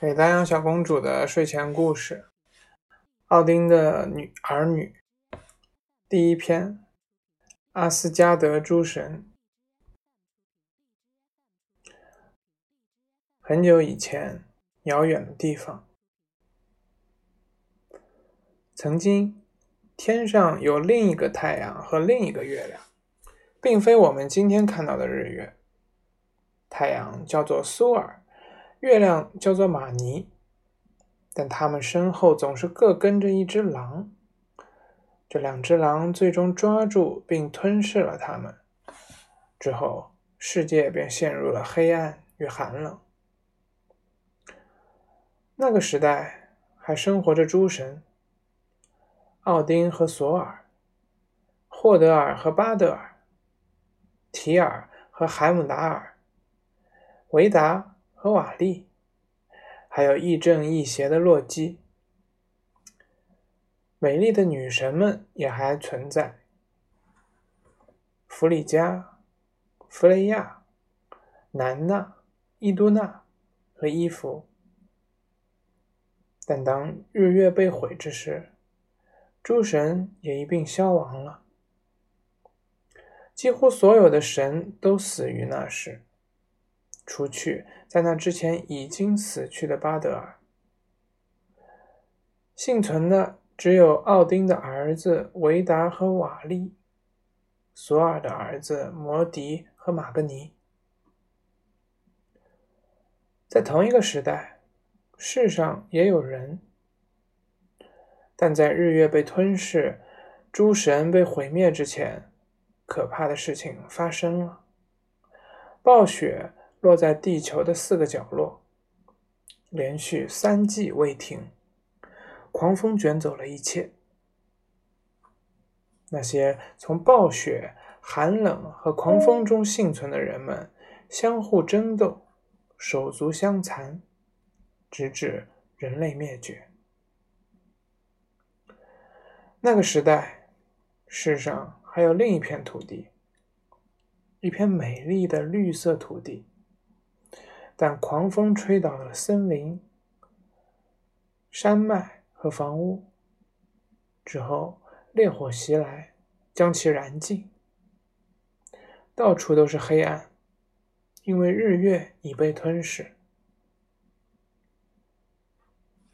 给丹阳小公主的睡前故事：奥丁的女儿女。第一篇：阿斯加德诸神。很久以前，遥远的地方，曾经天上有另一个太阳和另一个月亮，并非我们今天看到的日月。太阳叫做苏尔。月亮叫做玛尼，但他们身后总是各跟着一只狼。这两只狼最终抓住并吞噬了他们，之后世界便陷入了黑暗与寒冷。那个时代还生活着诸神：奥丁和索尔，霍德尔和巴德尔，提尔和海姆达尔，维达。和瓦利，还有亦正亦邪的洛基，美丽的女神们也还存在：弗里加、弗雷亚、南娜、伊都娜和伊芙。但当日月被毁之时，诸神也一并消亡了。几乎所有的神都死于那时。除去在那之前已经死去的巴德尔，幸存的只有奥丁的儿子维达和瓦利，索尔的儿子摩迪和马格尼。在同一个时代，世上也有人，但在日月被吞噬、诸神被毁灭之前，可怕的事情发生了，暴雪。落在地球的四个角落，连续三季未停，狂风卷走了一切。那些从暴雪、寒冷和狂风中幸存的人们，相互争斗，手足相残，直至人类灭绝。那个时代，世上还有另一片土地，一片美丽的绿色土地。但狂风吹倒了森林、山脉和房屋，之后烈火袭来，将其燃尽。到处都是黑暗，因为日月已被吞噬。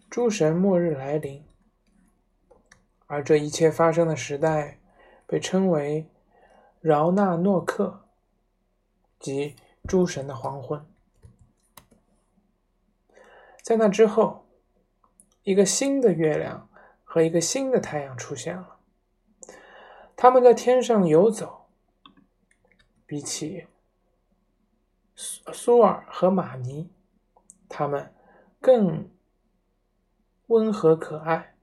诸神末日来临，而这一切发生的时代被称为饶纳诺克，即诸神的黄昏。在那之后，一个新的月亮和一个新的太阳出现了。他们在天上游走，比起苏苏尔和玛尼，他们更温和可爱，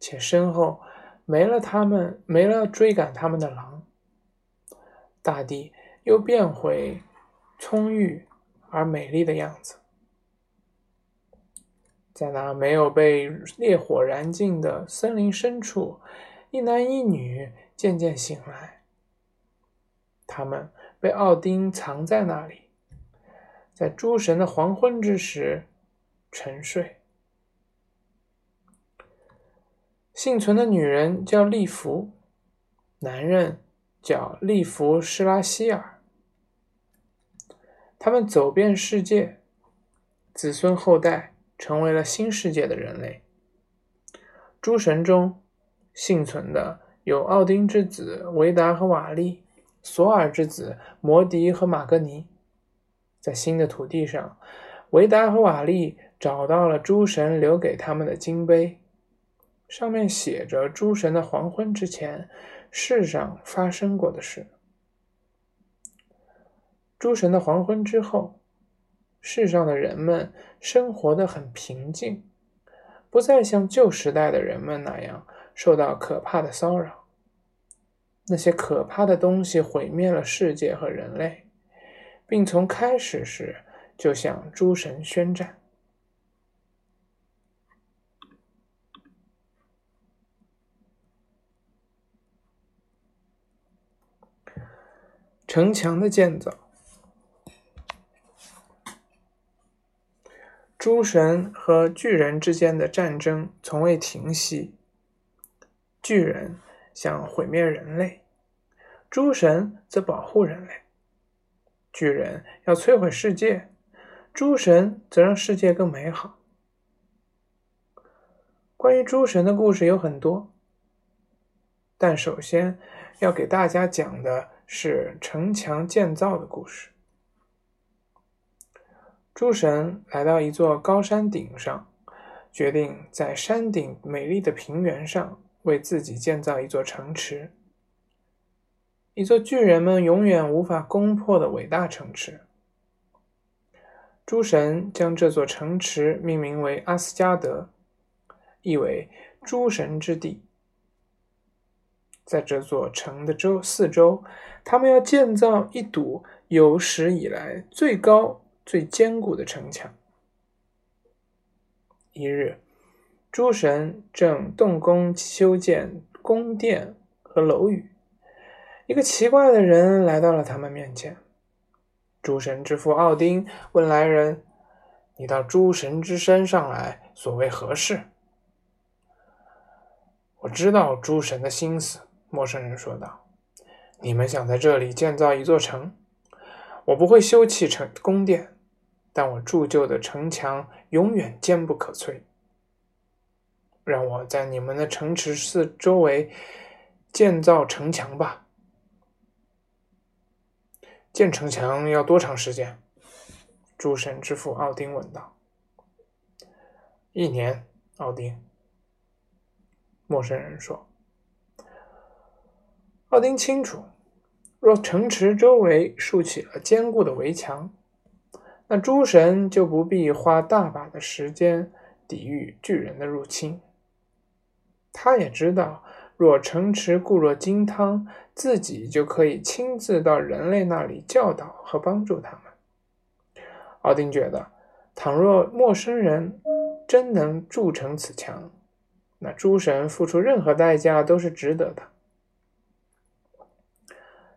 且身后没了他们没了追赶他们的狼，大地又变回葱郁而美丽的样子。在那没有被烈火燃尽的森林深处，一男一女渐渐醒来。他们被奥丁藏在那里，在诸神的黄昏之时沉睡。幸存的女人叫利弗，男人叫利弗施拉希尔。他们走遍世界，子孙后代。成为了新世界的人类。诸神中幸存的有奥丁之子维达和瓦利，索尔之子摩迪和马格尼。在新的土地上，维达和瓦利找到了诸神留给他们的金杯，上面写着诸神的黄昏之前世上发生过的事。诸神的黄昏之后。世上的人们生活的很平静，不再像旧时代的人们那样受到可怕的骚扰。那些可怕的东西毁灭了世界和人类，并从开始时就向诸神宣战。城墙的建造。诸神和巨人之间的战争从未停息。巨人想毁灭人类，诸神则保护人类。巨人要摧毁世界，诸神则让世界更美好。关于诸神的故事有很多，但首先要给大家讲的是城墙建造的故事。诸神来到一座高山顶上，决定在山顶美丽的平原上为自己建造一座城池，一座巨人们永远无法攻破的伟大城池。诸神将这座城池命名为阿斯加德。意为诸神之地，在这座城的周四周，他们要建造一堵有史以来最高、最坚固的城墙。一日，诸神正动工修建宫殿和楼宇，一个奇怪的人来到了他们面前。诸神之父奥丁问来人：“你到诸神之山上来，所为何事？”我知道诸神的心思，陌生人说道：“你们想在这里建造一座城，我不会修葺城宫殿，但我铸就的城墙永远坚不可摧。让我在你们的城池四周围建造城墙吧。建城墙要多长时间？”诸神之父奥丁问道。“一年。”奥丁。陌生人说：“奥丁清楚，若城池周围竖起了坚固的围墙，那诸神就不必花大把的时间抵御巨人的入侵。他也知道，若城池固若金汤，自己就可以亲自到人类那里教导和帮助他们。奥丁觉得，倘若陌生人真能筑成此墙，那诸神付出任何代价都是值得的。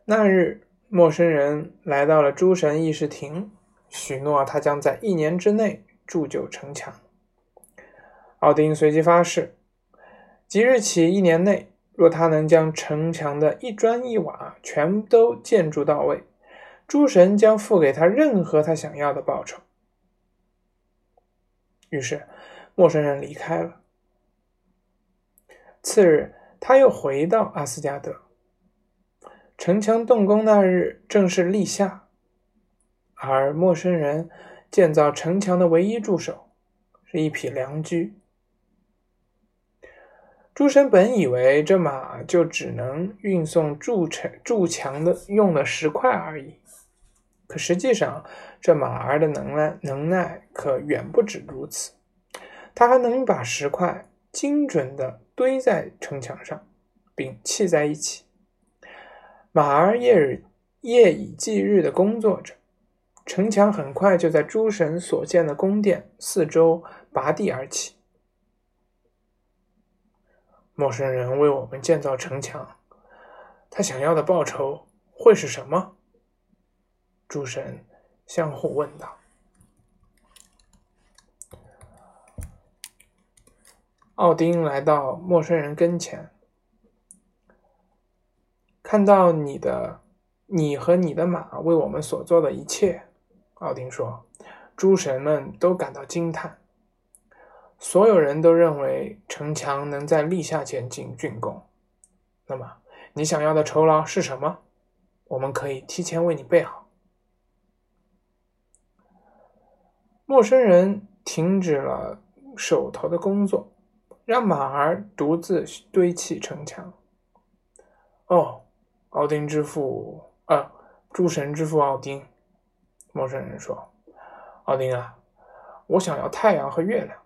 那日，陌生人来到了诸神议事亭，许诺他将在一年之内铸就城墙。奥丁随即发誓，即日起一年内，若他能将城墙的一砖一瓦全都建筑到位，诸神将付给他任何他想要的报酬。于是，陌生人离开了。次日，他又回到阿斯加德。城墙动工那日正是立夏，而陌生人建造城墙的唯一助手是一匹良驹。诸神本以为这马就只能运送筑城筑墙的用的石块而已，可实际上，这马儿的能耐能耐可远不止如此。它还能把石块精准的。堆在城墙上，并砌在一起。马儿夜日夜以继日的工作着，城墙很快就在诸神所建的宫殿四周拔地而起。陌生人为我们建造城墙，他想要的报酬会是什么？诸神相互问道。奥丁来到陌生人跟前，看到你的，你和你的马为我们所做的一切，奥丁说，诸神们都感到惊叹。所有人都认为城墙能在立夏前进竣工。那么，你想要的酬劳是什么？我们可以提前为你备好。陌生人停止了手头的工作。让马儿独自堆砌城墙。哦，奥丁之父，啊，诸神之父奥丁。陌生人说：“奥丁啊，我想要太阳和月亮，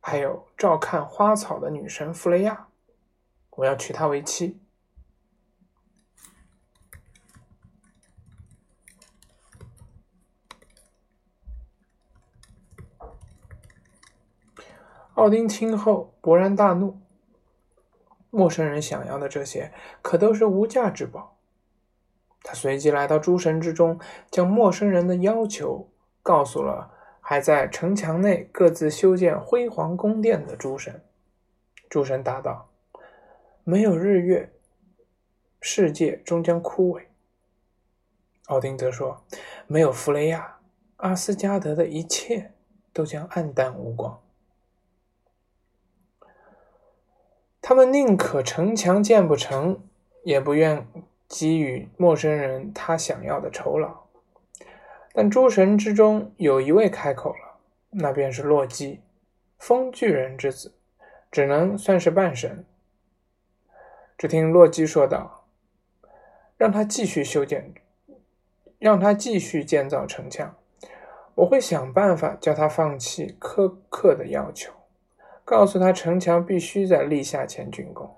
还有照看花草的女神弗雷亚，我要娶她为妻。”奥丁听后勃然大怒。陌生人想要的这些可都是无价之宝。他随即来到诸神之中，将陌生人的要求告诉了还在城墙内各自修建辉煌宫殿的诸神。诸神答道：“没有日月，世界终将枯萎。”奥丁则说：“没有弗雷亚，阿斯加德的一切都将黯淡无光。”他们宁可城墙建不成，也不愿给予陌生人他想要的酬劳。但诸神之中有一位开口了，那便是洛基，风巨人之子，只能算是半神。只听洛基说道：“让他继续修建，让他继续建造城墙。我会想办法叫他放弃苛刻的要求。”告诉他，城墙必须在立夏前竣工。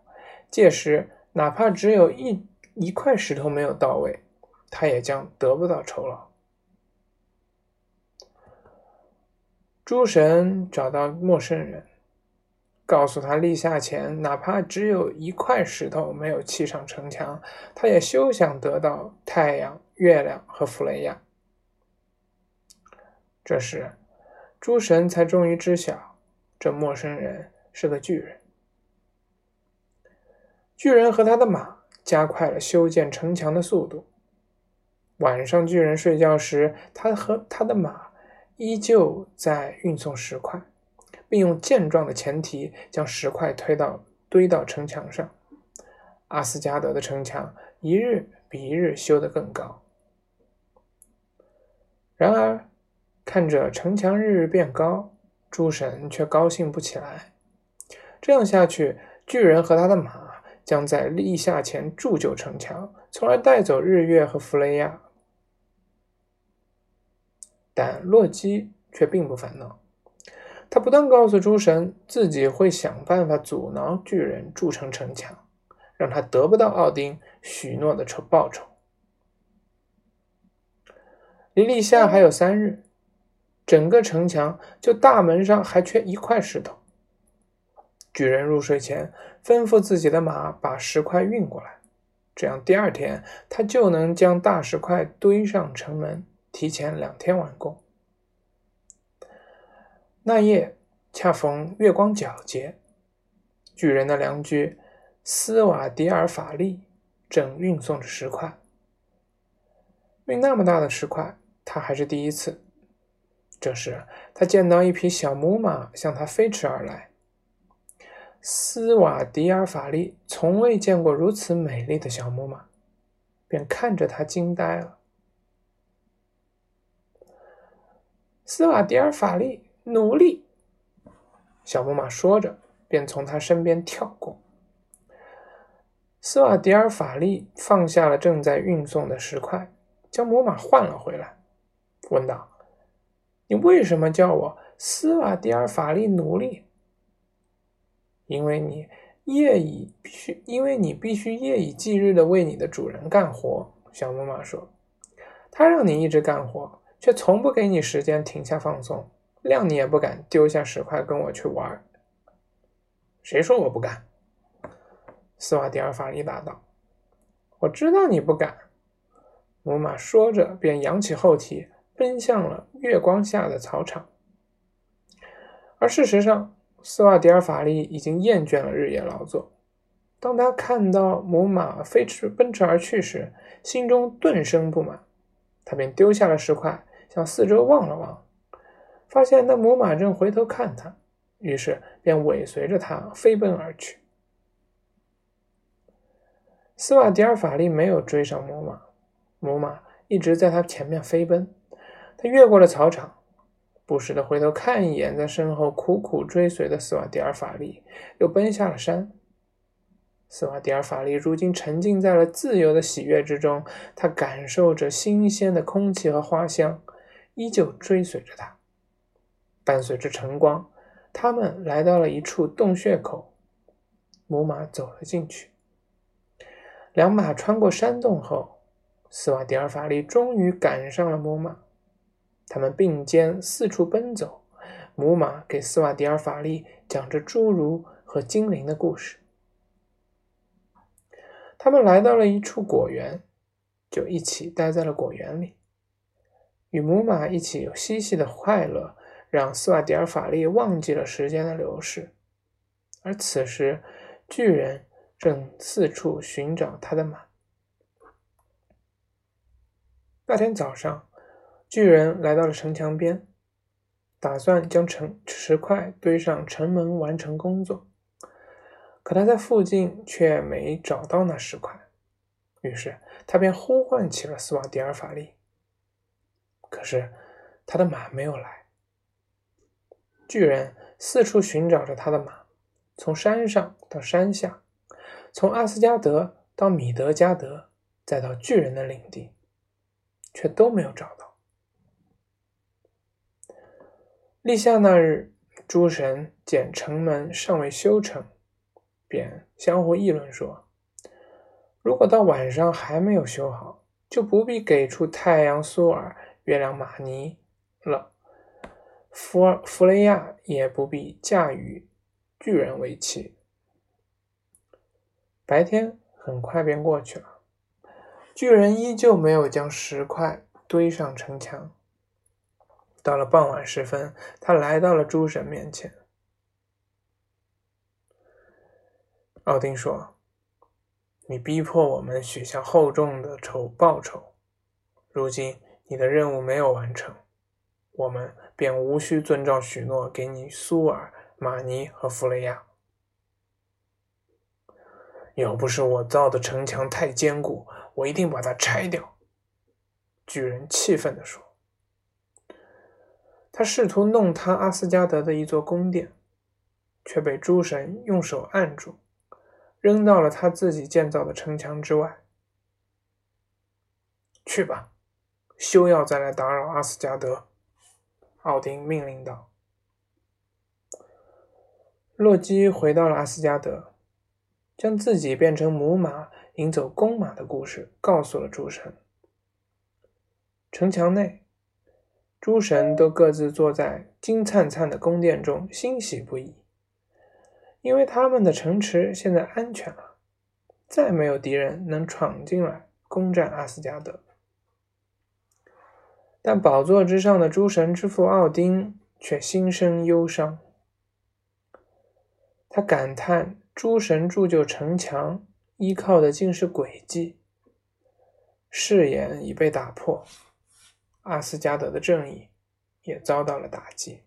届时，哪怕只有一一块石头没有到位，他也将得不到酬劳。诸神找到陌生人，告诉他，立夏前哪怕只有一块石头没有砌上城墙，他也休想得到太阳、月亮和弗雷亚。这时，诸神才终于知晓。这陌生人是个巨人。巨人和他的马加快了修建城墙的速度。晚上，巨人睡觉时，他和他的马依旧在运送石块，并用健壮的前蹄将石块推到堆到城墙上。阿斯加德的城墙一日比一日修得更高。然而，看着城墙日日变高。诸神却高兴不起来。这样下去，巨人和他的马将在立夏前铸就城墙，从而带走日月和弗雷亚。但洛基却并不烦恼，他不断告诉诸神，自己会想办法阻挠巨人筑成城墙，让他得不到奥丁许诺的酬报酬。离立夏还有三日。整个城墙就大门上还缺一块石头。巨人入睡前吩咐自己的马把石块运过来，这样第二天他就能将大石块堆上城门，提前两天完工。那夜恰逢月光皎洁，巨人的良驹斯瓦迪尔法利正运送着石块。运那么大的石块，他还是第一次。这时，他见到一匹小母马向他飞驰而来。斯瓦迪尔法利从未见过如此美丽的小母马，便看着他惊呆了。斯瓦迪尔法利，努力！小母马说着，便从他身边跳过。斯瓦迪尔法利放下了正在运送的石块，将母马换了回来，问道。你为什么叫我斯瓦迪尔法利奴隶？因为你夜以必须，因为你必须夜以继日的为你的主人干活。小母马说：“他让你一直干活，却从不给你时间停下放松，谅你也不敢丢下石块跟我去玩。”谁说我不敢？斯瓦迪尔法利答道：“我知道你不敢。”母马说着，便扬起后蹄。奔向了月光下的草场，而事实上，斯瓦迪尔法利已经厌倦了日夜劳作。当他看到母马飞驰奔驰而去时，心中顿生不满，他便丢下了石块，向四周望了望，发现那母马正回头看他，于是便尾随着他飞奔而去。斯瓦迪尔法利没有追上母马，母马一直在他前面飞奔。他越过了草场，不时的回头看一眼在身后苦苦追随的斯瓦迪尔法利，又奔下了山。斯瓦迪尔法利如今沉浸在了自由的喜悦之中，他感受着新鲜的空气和花香，依旧追随着他。伴随着晨光，他们来到了一处洞穴口，母马走了进去。两马穿过山洞后，斯瓦迪尔法利终于赶上了母马。他们并肩四处奔走，母马给斯瓦迪尔法利讲着侏儒和精灵的故事。他们来到了一处果园，就一起待在了果园里。与母马一起有嬉戏的快乐，让斯瓦迪尔法利忘记了时间的流逝。而此时，巨人正四处寻找他的马。那天早上，巨人来到了城墙边，打算将城石块堆上城门，完成工作。可他在附近却没找到那石块，于是他便呼唤起了斯瓦迪尔法利。可是他的马没有来。巨人四处寻找着他的马，从山上到山下，从阿斯加德到米德加德，再到巨人的领地，却都没有找到。立夏那日，诸神见城门尚未修成。便相互议论说：“如果到晚上还没有修好，就不必给出太阳苏尔、月亮马尼了。弗尔弗雷亚也不必驾驭巨人为妻。”白天很快便过去了，巨人依旧没有将石块堆上城墙。到了傍晚时分，他来到了诸神面前。奥丁说：“你逼迫我们许下厚重的仇报酬，如今你的任务没有完成，我们便无需遵照许诺给你苏尔、马尼和弗雷亚。要不是我造的城墙太坚固，我一定把它拆掉。”巨人气愤地说。他试图弄塌阿斯加德的一座宫殿，却被诸神用手按住。扔到了他自己建造的城墙之外。去吧，休要再来打扰阿斯加德。”奥丁命令道。洛基回到了阿斯加德，将自己变成母马引走公马的故事告诉了诸神。城墙内，诸神都各自坐在金灿灿的宫殿中，欣喜不已。因为他们的城池现在安全了，再没有敌人能闯进来攻占阿斯加德。但宝座之上的诸神之父奥丁却心生忧伤，他感叹：诸神铸就城墙，依靠的竟是诡计，誓言已被打破，阿斯加德的正义也遭到了打击。